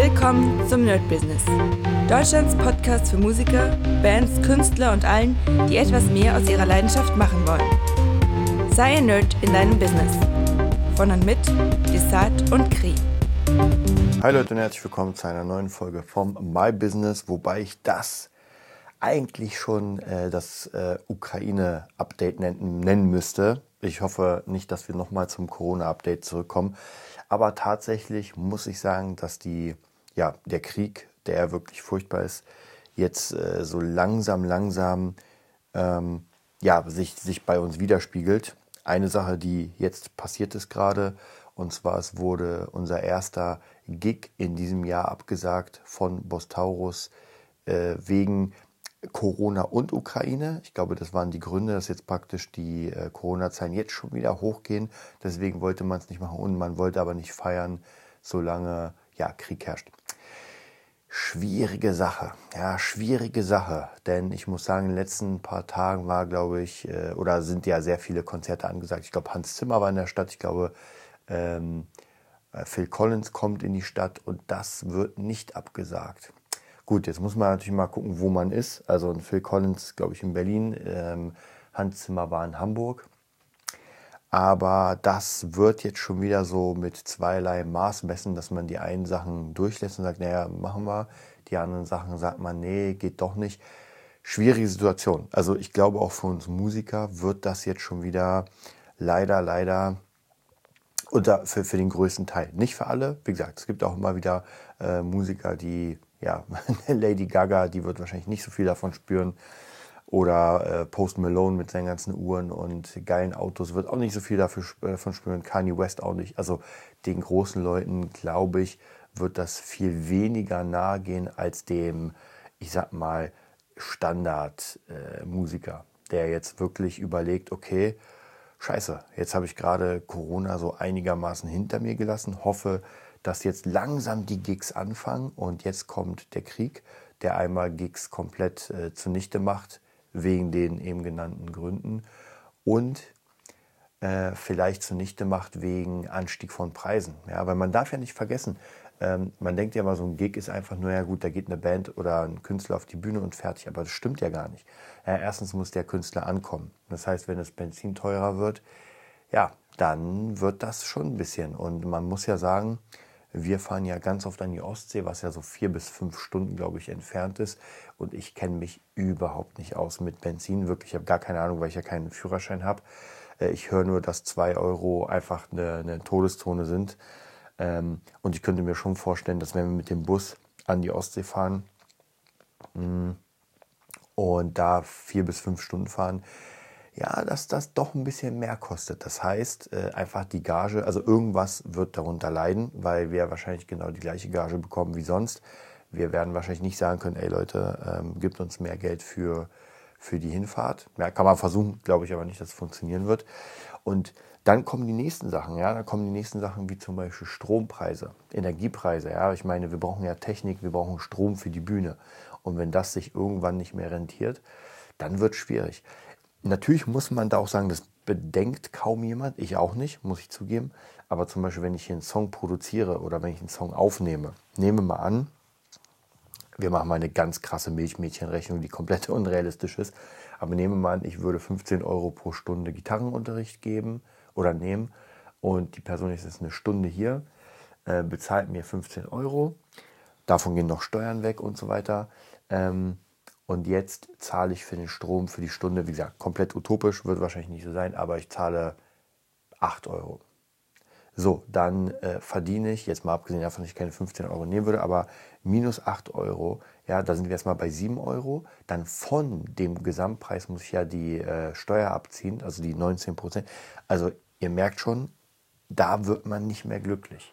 Willkommen zum Nerd Business. Deutschlands Podcast für Musiker, Bands, Künstler und allen, die etwas mehr aus ihrer Leidenschaft machen wollen. Sei ein Nerd in deinem Business. Von und mit Desart und Kri. Hi Leute und herzlich willkommen zu einer neuen Folge vom My Business, wobei ich das eigentlich schon äh, das äh, Ukraine-Update nennen, nennen müsste. Ich hoffe nicht, dass wir nochmal zum Corona-Update zurückkommen. Aber tatsächlich muss ich sagen, dass die, ja, der Krieg, der wirklich furchtbar ist, jetzt äh, so langsam, langsam ähm, ja, sich, sich bei uns widerspiegelt. Eine Sache, die jetzt passiert ist gerade, und zwar es wurde unser erster Gig in diesem Jahr abgesagt von Bostaurus äh, wegen Corona und Ukraine. Ich glaube, das waren die Gründe, dass jetzt praktisch die äh, Corona-Zahlen jetzt schon wieder hochgehen. Deswegen wollte man es nicht machen und man wollte aber nicht feiern, solange ja, Krieg herrscht. Schwierige Sache, ja, schwierige Sache. Denn ich muss sagen, in den letzten paar Tagen war, glaube ich, äh, oder sind ja sehr viele Konzerte angesagt. Ich glaube, Hans Zimmer war in der Stadt. Ich glaube, ähm, äh, Phil Collins kommt in die Stadt und das wird nicht abgesagt. Gut, jetzt muss man natürlich mal gucken, wo man ist. Also Phil Collins, glaube ich, in Berlin, ähm, Hans Zimmer war in Hamburg. Aber das wird jetzt schon wieder so mit zweierlei Maß messen, dass man die einen Sachen durchlässt und sagt, naja, machen wir. Die anderen Sachen sagt man, nee, geht doch nicht. Schwierige Situation. Also ich glaube auch für uns Musiker wird das jetzt schon wieder leider, leider oder für, für den größten Teil. Nicht für alle. Wie gesagt, es gibt auch immer wieder äh, Musiker, die ja, Lady Gaga, die wird wahrscheinlich nicht so viel davon spüren. Oder äh, Post Malone mit seinen ganzen Uhren und geilen Autos wird auch nicht so viel dafür, äh, davon spüren. Kanye West auch nicht. Also den großen Leuten, glaube ich, wird das viel weniger nahe gehen als dem, ich sag mal, Standard-Musiker, äh, der jetzt wirklich überlegt, okay, scheiße, jetzt habe ich gerade Corona so einigermaßen hinter mir gelassen, hoffe, dass jetzt langsam die Gigs anfangen und jetzt kommt der Krieg, der einmal Gigs komplett äh, zunichte macht, wegen den eben genannten Gründen und äh, vielleicht zunichte macht wegen Anstieg von Preisen. Ja, weil man darf ja nicht vergessen, ähm, man denkt ja mal, so ein Gig ist einfach nur, ja gut, da geht eine Band oder ein Künstler auf die Bühne und fertig, aber das stimmt ja gar nicht. Ja, erstens muss der Künstler ankommen. Das heißt, wenn das Benzin teurer wird, ja, dann wird das schon ein bisschen. Und man muss ja sagen, wir fahren ja ganz oft an die Ostsee, was ja so vier bis fünf Stunden, glaube ich, entfernt ist. Und ich kenne mich überhaupt nicht aus mit Benzin. Wirklich, ich habe gar keine Ahnung, weil ich ja keinen Führerschein habe. Äh, ich höre nur, dass zwei Euro einfach eine, eine Todeszone sind. Ähm, und ich könnte mir schon vorstellen, dass wenn wir mit dem Bus an die Ostsee fahren mm, und da vier bis fünf Stunden fahren, ja, dass das doch ein bisschen mehr kostet. Das heißt, äh, einfach die Gage, also irgendwas wird darunter leiden, weil wir wahrscheinlich genau die gleiche Gage bekommen wie sonst. Wir werden wahrscheinlich nicht sagen können, ey Leute, ähm, gibt uns mehr Geld für, für die Hinfahrt. Ja, kann man versuchen, glaube ich aber nicht, dass es funktionieren wird. Und dann kommen die nächsten Sachen, ja, dann kommen die nächsten Sachen wie zum Beispiel Strompreise, Energiepreise, ja. Ich meine, wir brauchen ja Technik, wir brauchen Strom für die Bühne. Und wenn das sich irgendwann nicht mehr rentiert, dann wird es schwierig. Natürlich muss man da auch sagen, das bedenkt kaum jemand, ich auch nicht, muss ich zugeben. Aber zum Beispiel, wenn ich hier einen Song produziere oder wenn ich einen Song aufnehme, nehme mal an, wir machen mal eine ganz krasse Milchmädchenrechnung, die komplett unrealistisch ist. Aber nehme mal an, ich würde 15 Euro pro Stunde Gitarrenunterricht geben oder nehmen und die Person ist jetzt eine Stunde hier, äh, bezahlt mir 15 Euro. Davon gehen noch Steuern weg und so weiter. Ähm, und jetzt zahle ich für den Strom für die Stunde, wie gesagt, komplett utopisch, wird wahrscheinlich nicht so sein, aber ich zahle 8 Euro. So, dann äh, verdiene ich, jetzt mal abgesehen davon, dass ich keine 15 Euro nehmen würde, aber minus 8 Euro, ja, da sind wir erstmal bei 7 Euro. Dann von dem Gesamtpreis muss ich ja die äh, Steuer abziehen, also die 19 Prozent. Also ihr merkt schon, da wird man nicht mehr glücklich.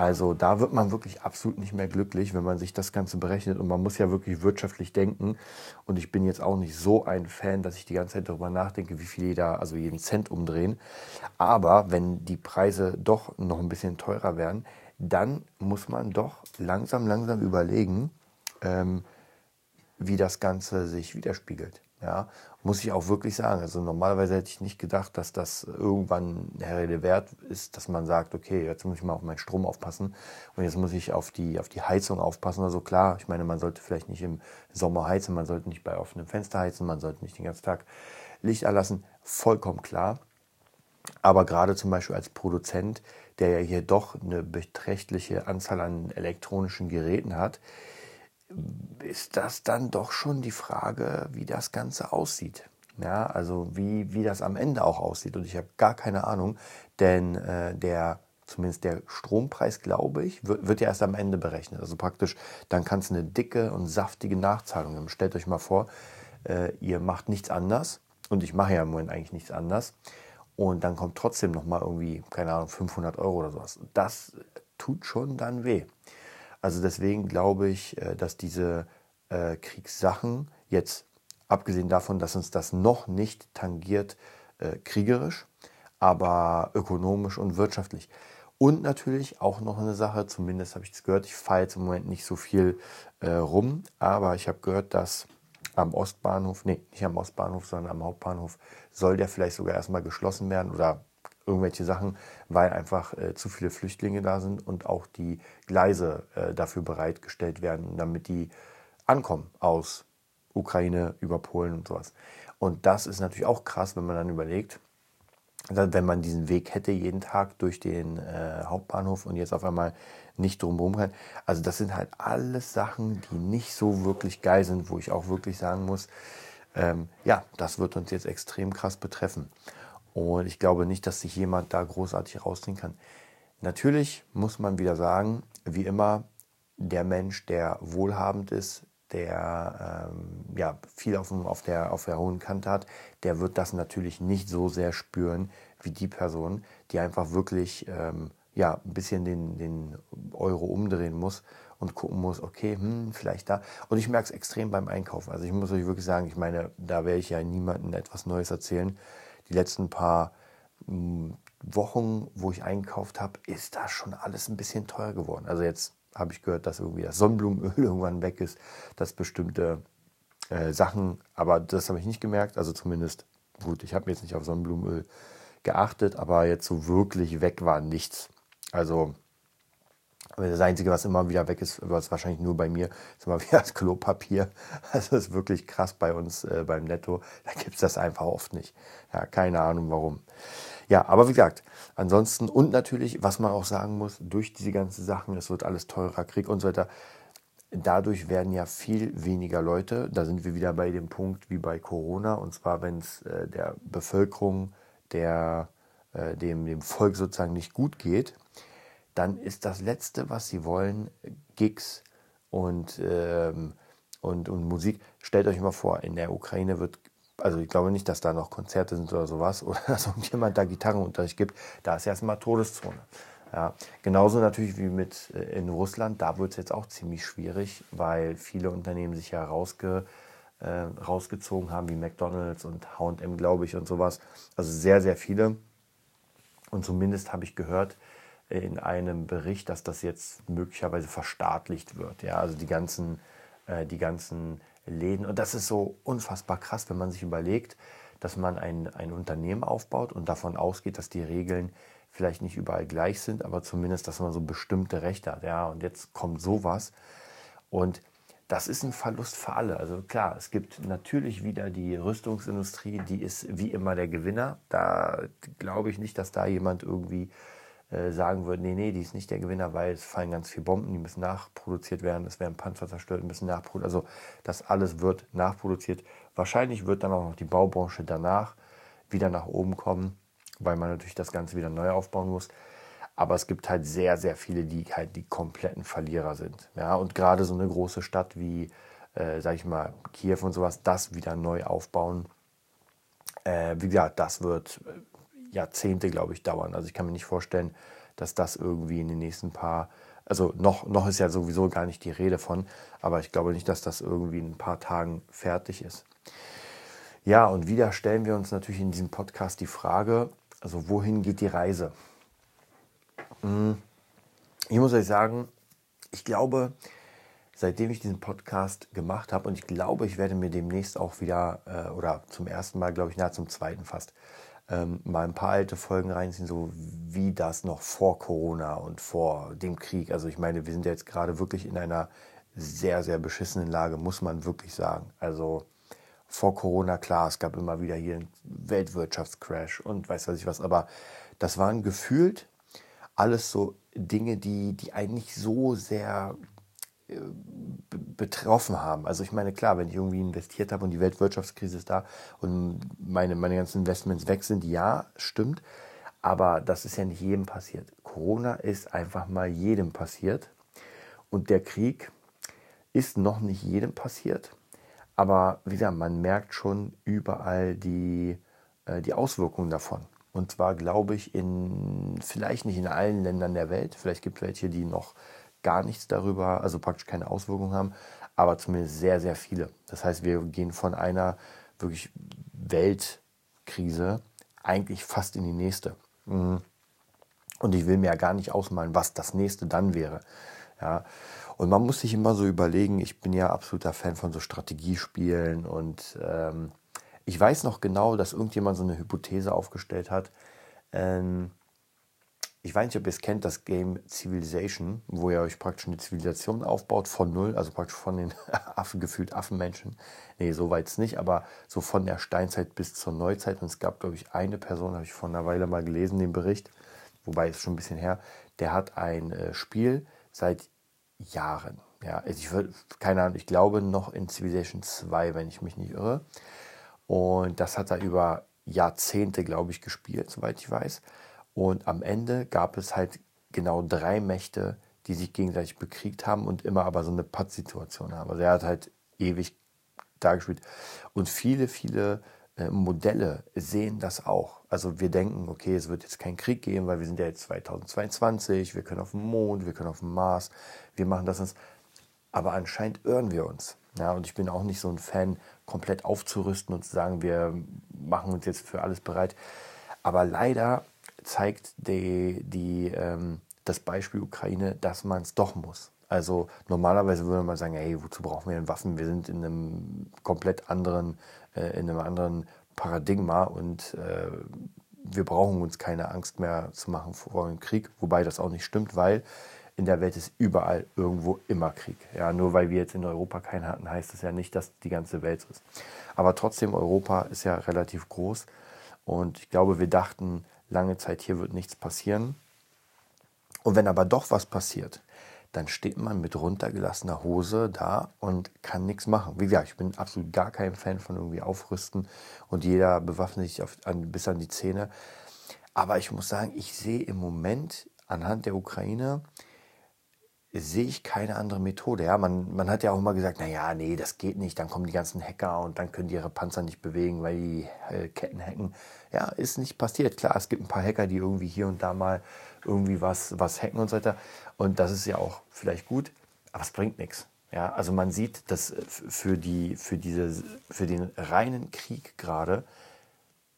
Also da wird man wirklich absolut nicht mehr glücklich, wenn man sich das Ganze berechnet. Und man muss ja wirklich wirtschaftlich denken. Und ich bin jetzt auch nicht so ein Fan, dass ich die ganze Zeit darüber nachdenke, wie viel jeder, also jeden Cent umdrehen. Aber wenn die Preise doch noch ein bisschen teurer werden, dann muss man doch langsam, langsam überlegen, ähm, wie das Ganze sich widerspiegelt. Ja, muss ich auch wirklich sagen. Also normalerweise hätte ich nicht gedacht, dass das irgendwann eine Rede wert ist, dass man sagt, okay, jetzt muss ich mal auf meinen Strom aufpassen und jetzt muss ich auf die, auf die Heizung aufpassen. Also klar, ich meine, man sollte vielleicht nicht im Sommer heizen, man sollte nicht bei offenem Fenster heizen, man sollte nicht den ganzen Tag Licht erlassen. Vollkommen klar. Aber gerade zum Beispiel als Produzent, der ja hier doch eine beträchtliche Anzahl an elektronischen Geräten hat, ist das dann doch schon die Frage, wie das Ganze aussieht. Ja, also wie, wie das am Ende auch aussieht. Und ich habe gar keine Ahnung, denn äh, der, zumindest der Strompreis, glaube ich, wird, wird ja erst am Ende berechnet. Also praktisch, dann kann es eine dicke und saftige Nachzahlung geben. Stellt euch mal vor, äh, ihr macht nichts anders und ich mache ja im Moment eigentlich nichts anders. Und dann kommt trotzdem nochmal irgendwie, keine Ahnung, 500 Euro oder sowas. Das tut schon dann weh. Also deswegen glaube ich, äh, dass diese äh, Kriegssachen jetzt, abgesehen davon, dass uns das noch nicht tangiert, äh, kriegerisch, aber ökonomisch und wirtschaftlich. Und natürlich auch noch eine Sache, zumindest habe ich das gehört, ich fahre jetzt im Moment nicht so viel äh, rum, aber ich habe gehört, dass am Ostbahnhof, nee, nicht am Ostbahnhof, sondern am Hauptbahnhof, soll der vielleicht sogar erstmal geschlossen werden oder irgendwelche Sachen, weil einfach äh, zu viele Flüchtlinge da sind und auch die Gleise äh, dafür bereitgestellt werden, damit die ankommen aus Ukraine über Polen und sowas. Und das ist natürlich auch krass, wenn man dann überlegt, wenn man diesen Weg hätte jeden Tag durch den äh, Hauptbahnhof und jetzt auf einmal nicht drumherum kann. Also das sind halt alles Sachen, die nicht so wirklich geil sind, wo ich auch wirklich sagen muss, ähm, ja, das wird uns jetzt extrem krass betreffen. Und ich glaube nicht, dass sich jemand da großartig rausziehen kann. Natürlich muss man wieder sagen, wie immer, der Mensch, der wohlhabend ist, der ähm, ja, viel auf, auf, der, auf der hohen Kante hat, der wird das natürlich nicht so sehr spüren wie die Person, die einfach wirklich ähm, ja, ein bisschen den, den Euro umdrehen muss und gucken muss, okay, hm, vielleicht da. Und ich merke es extrem beim Einkaufen. Also ich muss euch wirklich sagen, ich meine, da werde ich ja niemandem etwas Neues erzählen die letzten paar hm, Wochen, wo ich einkauft habe, ist das schon alles ein bisschen teuer geworden. Also jetzt habe ich gehört, dass irgendwie das Sonnenblumenöl irgendwann weg ist, dass bestimmte äh, Sachen, aber das habe ich nicht gemerkt. Also zumindest, gut, ich habe jetzt nicht auf Sonnenblumenöl geachtet, aber jetzt so wirklich weg war nichts. Also das Einzige, was immer wieder weg ist, was wahrscheinlich nur bei mir, ist immer wieder das Klopapier. Also das ist wirklich krass bei uns äh, beim Netto. Da gibt es das einfach oft nicht. Ja, keine Ahnung warum. Ja, aber wie gesagt, ansonsten und natürlich, was man auch sagen muss, durch diese ganzen Sachen, es wird alles teurer, Krieg und so weiter. Dadurch werden ja viel weniger Leute, da sind wir wieder bei dem Punkt wie bei Corona, und zwar wenn es äh, der Bevölkerung, der, äh, dem, dem Volk sozusagen nicht gut geht, dann ist das Letzte, was sie wollen, Gigs und, ähm, und, und Musik. Stellt euch mal vor, in der Ukraine wird, also ich glaube nicht, dass da noch Konzerte sind oder sowas, oder dass irgendjemand da Gitarrenunterricht gibt. Da ist erstmal Todeszone. Ja, genauso natürlich wie mit äh, in Russland, da wird es jetzt auch ziemlich schwierig, weil viele Unternehmen sich ja rausge, äh, rausgezogen haben, wie McDonalds und HM, glaube ich, und sowas. Also sehr, sehr viele. Und zumindest habe ich gehört, in einem Bericht, dass das jetzt möglicherweise verstaatlicht wird. Ja, also die ganzen, äh, die ganzen Läden. Und das ist so unfassbar krass, wenn man sich überlegt, dass man ein, ein Unternehmen aufbaut und davon ausgeht, dass die Regeln vielleicht nicht überall gleich sind, aber zumindest, dass man so bestimmte Rechte hat. Ja, und jetzt kommt sowas. Und das ist ein Verlust für alle. Also klar, es gibt natürlich wieder die Rüstungsindustrie, die ist wie immer der Gewinner. Da glaube ich nicht, dass da jemand irgendwie äh, sagen würden, nee, nee, die ist nicht der Gewinner, weil es fallen ganz viele Bomben, die müssen nachproduziert werden, es werden Panzer zerstört, müssen nachproduziert, also das alles wird nachproduziert. Wahrscheinlich wird dann auch noch die Baubranche danach wieder nach oben kommen, weil man natürlich das Ganze wieder neu aufbauen muss. Aber es gibt halt sehr, sehr viele, die halt die kompletten Verlierer sind. Ja, und gerade so eine große Stadt wie, äh, sag ich mal, Kiew und sowas, das wieder neu aufbauen. Äh, wie gesagt, das wird Jahrzehnte, glaube ich, dauern. Also ich kann mir nicht vorstellen, dass das irgendwie in den nächsten paar, also noch, noch ist ja sowieso gar nicht die Rede von, aber ich glaube nicht, dass das irgendwie in ein paar Tagen fertig ist. Ja, und wieder stellen wir uns natürlich in diesem Podcast die Frage, also wohin geht die Reise? Hm, ich muss euch sagen, ich glaube, seitdem ich diesen Podcast gemacht habe und ich glaube, ich werde mir demnächst auch wieder äh, oder zum ersten Mal, glaube ich, na zum zweiten fast ähm, mal ein paar alte Folgen reinziehen, so wie das noch vor Corona und vor dem Krieg. Also ich meine, wir sind jetzt gerade wirklich in einer sehr, sehr beschissenen Lage, muss man wirklich sagen. Also vor Corona, klar, es gab immer wieder hier einen Weltwirtschaftscrash und weiß was ich was, aber das waren gefühlt alles so Dinge, die, die eigentlich so sehr betroffen haben. Also ich meine, klar, wenn ich irgendwie investiert habe und die Weltwirtschaftskrise ist da und meine, meine ganzen Investments weg sind, ja, stimmt. Aber das ist ja nicht jedem passiert. Corona ist einfach mal jedem passiert. Und der Krieg ist noch nicht jedem passiert. Aber wie gesagt, man merkt schon überall die, äh, die Auswirkungen davon. Und zwar glaube ich in, vielleicht nicht in allen Ländern der Welt. Vielleicht gibt es welche, die noch gar nichts darüber, also praktisch keine Auswirkungen haben, aber zumindest sehr, sehr viele. Das heißt, wir gehen von einer wirklich Weltkrise eigentlich fast in die nächste. Mhm. Und ich will mir ja gar nicht ausmalen, was das nächste dann wäre. Ja. Und man muss sich immer so überlegen, ich bin ja absoluter Fan von so Strategiespielen und ähm, ich weiß noch genau, dass irgendjemand so eine Hypothese aufgestellt hat. Ähm, ich weiß nicht, ob ihr es kennt, das Game Civilization, wo ihr euch praktisch eine Zivilisation aufbaut von null, also praktisch von den Affen, gefühlt Affenmenschen. Nee, so weit nicht, aber so von der Steinzeit bis zur Neuzeit. Und es gab, glaube ich, eine Person, habe ich vor einer Weile mal gelesen, den Bericht, wobei es schon ein bisschen her, der hat ein äh, Spiel seit Jahren. Ja, also ich würde, keine Ahnung, ich glaube noch in Civilization 2, wenn ich mich nicht irre. Und das hat er über Jahrzehnte, glaube ich, gespielt, soweit ich weiß. Und am Ende gab es halt genau drei Mächte, die sich gegenseitig bekriegt haben und immer aber so eine Pattsituation haben. Also er hat halt ewig da gespielt. Und viele, viele äh, Modelle sehen das auch. Also wir denken, okay, es wird jetzt keinen Krieg geben, weil wir sind ja jetzt 2022, wir können auf dem Mond, wir können auf dem Mars, wir machen das. Und aber anscheinend irren wir uns. Ja, und ich bin auch nicht so ein Fan, komplett aufzurüsten und zu sagen, wir machen uns jetzt für alles bereit. Aber leider zeigt die, die, ähm, das Beispiel Ukraine, dass man es doch muss. Also normalerweise würde man sagen, hey, wozu brauchen wir denn Waffen? Wir sind in einem komplett anderen, äh, in einem anderen Paradigma und äh, wir brauchen uns keine Angst mehr zu machen vor dem Krieg, wobei das auch nicht stimmt, weil in der Welt ist überall irgendwo immer Krieg. Ja, nur weil wir jetzt in Europa keinen hatten, heißt das ja nicht, dass die ganze Welt ist. Aber trotzdem, Europa ist ja relativ groß und ich glaube, wir dachten, lange Zeit, hier wird nichts passieren. Und wenn aber doch was passiert, dann steht man mit runtergelassener Hose da und kann nichts machen. Wie gesagt, ich bin absolut gar kein Fan von irgendwie Aufrüsten und jeder bewaffnet sich auf, an, bis an die Zähne. Aber ich muss sagen, ich sehe im Moment anhand der Ukraine sehe ich keine andere Methode. Ja, man, man hat ja auch immer gesagt, naja, nee, das geht nicht. Dann kommen die ganzen Hacker und dann können die ihre Panzer nicht bewegen, weil die äh, Ketten hacken. Ja, ist nicht passiert. Klar, es gibt ein paar Hacker, die irgendwie hier und da mal irgendwie was, was hacken und so weiter. Und das ist ja auch vielleicht gut, aber es bringt nichts. Ja, also man sieht, dass für, die, für, diese, für den reinen Krieg gerade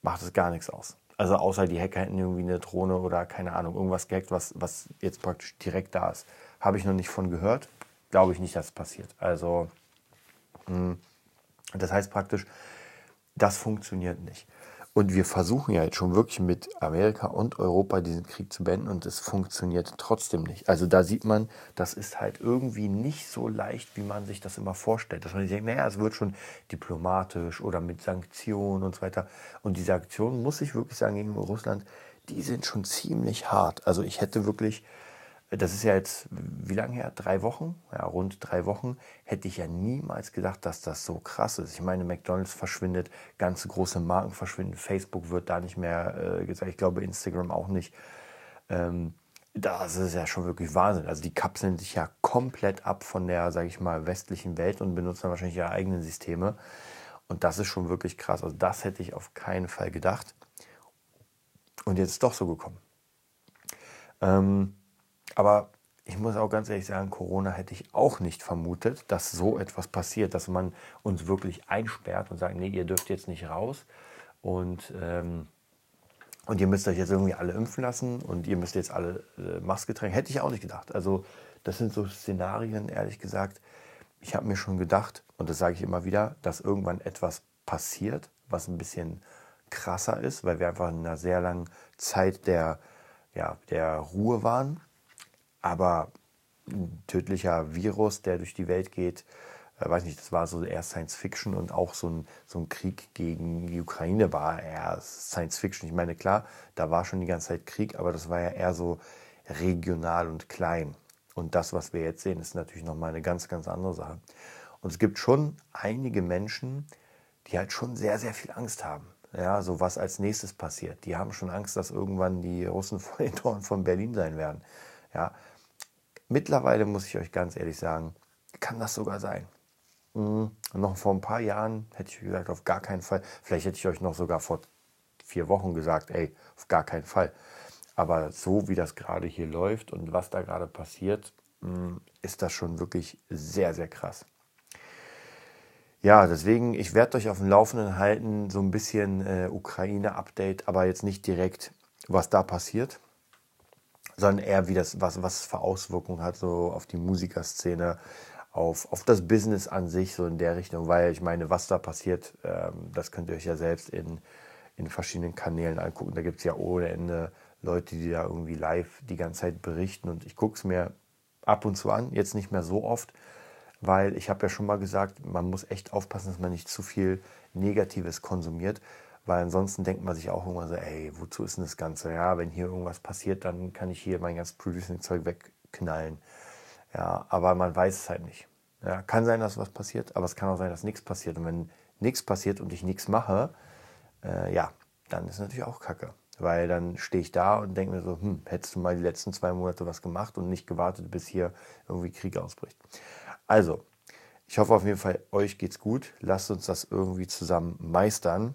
macht es gar nichts aus. Also außer die Hacker hätten irgendwie eine Drohne oder keine Ahnung, irgendwas gehackt, was, was jetzt praktisch direkt da ist. Habe ich noch nicht von gehört. Glaube ich nicht, dass es passiert. Also, mh, das heißt praktisch, das funktioniert nicht. Und wir versuchen ja jetzt schon wirklich mit Amerika und Europa diesen Krieg zu beenden und es funktioniert trotzdem nicht. Also da sieht man, das ist halt irgendwie nicht so leicht, wie man sich das immer vorstellt. Dass man sich denkt, naja, es wird schon diplomatisch oder mit Sanktionen und so weiter. Und die Sanktionen, muss ich wirklich sagen, gegen Russland, die sind schon ziemlich hart. Also ich hätte wirklich das ist ja jetzt, wie lange her? Drei Wochen? Ja, rund drei Wochen. Hätte ich ja niemals gedacht, dass das so krass ist. Ich meine, McDonalds verschwindet, ganze große Marken verschwinden, Facebook wird da nicht mehr äh, gesagt, ich glaube Instagram auch nicht. Ähm, das ist ja schon wirklich Wahnsinn. Also die kapseln sich ja komplett ab von der, sage ich mal, westlichen Welt und benutzen wahrscheinlich ihre eigenen Systeme. Und das ist schon wirklich krass. Also das hätte ich auf keinen Fall gedacht. Und jetzt ist doch so gekommen. Ähm, aber ich muss auch ganz ehrlich sagen, Corona hätte ich auch nicht vermutet, dass so etwas passiert, dass man uns wirklich einsperrt und sagt, nee, ihr dürft jetzt nicht raus und, ähm, und ihr müsst euch jetzt irgendwie alle impfen lassen und ihr müsst jetzt alle äh, Maske tragen. Hätte ich auch nicht gedacht. Also das sind so Szenarien, ehrlich gesagt, ich habe mir schon gedacht, und das sage ich immer wieder, dass irgendwann etwas passiert, was ein bisschen krasser ist, weil wir einfach in einer sehr langen Zeit der, ja, der Ruhe waren. Aber ein tödlicher Virus, der durch die Welt geht, äh, weiß nicht, das war so eher Science Fiction und auch so ein, so ein Krieg gegen die Ukraine war eher Science Fiction. Ich meine, klar, da war schon die ganze Zeit Krieg, aber das war ja eher so regional und klein. Und das, was wir jetzt sehen, ist natürlich nochmal eine ganz, ganz andere Sache. Und es gibt schon einige Menschen, die halt schon sehr, sehr viel Angst haben. Ja, so was als nächstes passiert. Die haben schon Angst, dass irgendwann die Russen vor den Toren von Berlin sein werden. Ja, mittlerweile muss ich euch ganz ehrlich sagen, kann das sogar sein. Mhm. Noch vor ein paar Jahren hätte ich gesagt, auf gar keinen Fall. Vielleicht hätte ich euch noch sogar vor vier Wochen gesagt, ey, auf gar keinen Fall. Aber so wie das gerade hier läuft und was da gerade passiert, mm, ist das schon wirklich sehr, sehr krass. Ja, deswegen, ich werde euch auf dem Laufenden halten, so ein bisschen äh, Ukraine-Update, aber jetzt nicht direkt, was da passiert, sondern eher, wie das, was, was für Auswirkungen hat, so auf die Musikerszene, auf, auf das Business an sich, so in der Richtung, weil ich meine, was da passiert, ähm, das könnt ihr euch ja selbst in, in verschiedenen Kanälen angucken. Da gibt es ja ohne Ende Leute, die da irgendwie live die ganze Zeit berichten. Und ich gucke es mir ab und zu an, jetzt nicht mehr so oft, weil ich habe ja schon mal gesagt, man muss echt aufpassen, dass man nicht zu viel Negatives konsumiert, weil ansonsten denkt man sich auch immer so, ey, wozu ist denn das Ganze? Ja, wenn hier irgendwas passiert, dann kann ich hier mein ganzes Producing-Zeug wegknallen. Ja, aber man weiß es halt nicht. Ja, kann sein, dass was passiert, aber es kann auch sein, dass nichts passiert. Und wenn nichts passiert und ich nichts mache, äh, ja, dann ist natürlich auch Kacke. Weil dann stehe ich da und denke mir so, hm, hättest du mal die letzten zwei Monate was gemacht und nicht gewartet, bis hier irgendwie Krieg ausbricht. Also, ich hoffe auf jeden Fall, euch geht's gut. Lasst uns das irgendwie zusammen meistern.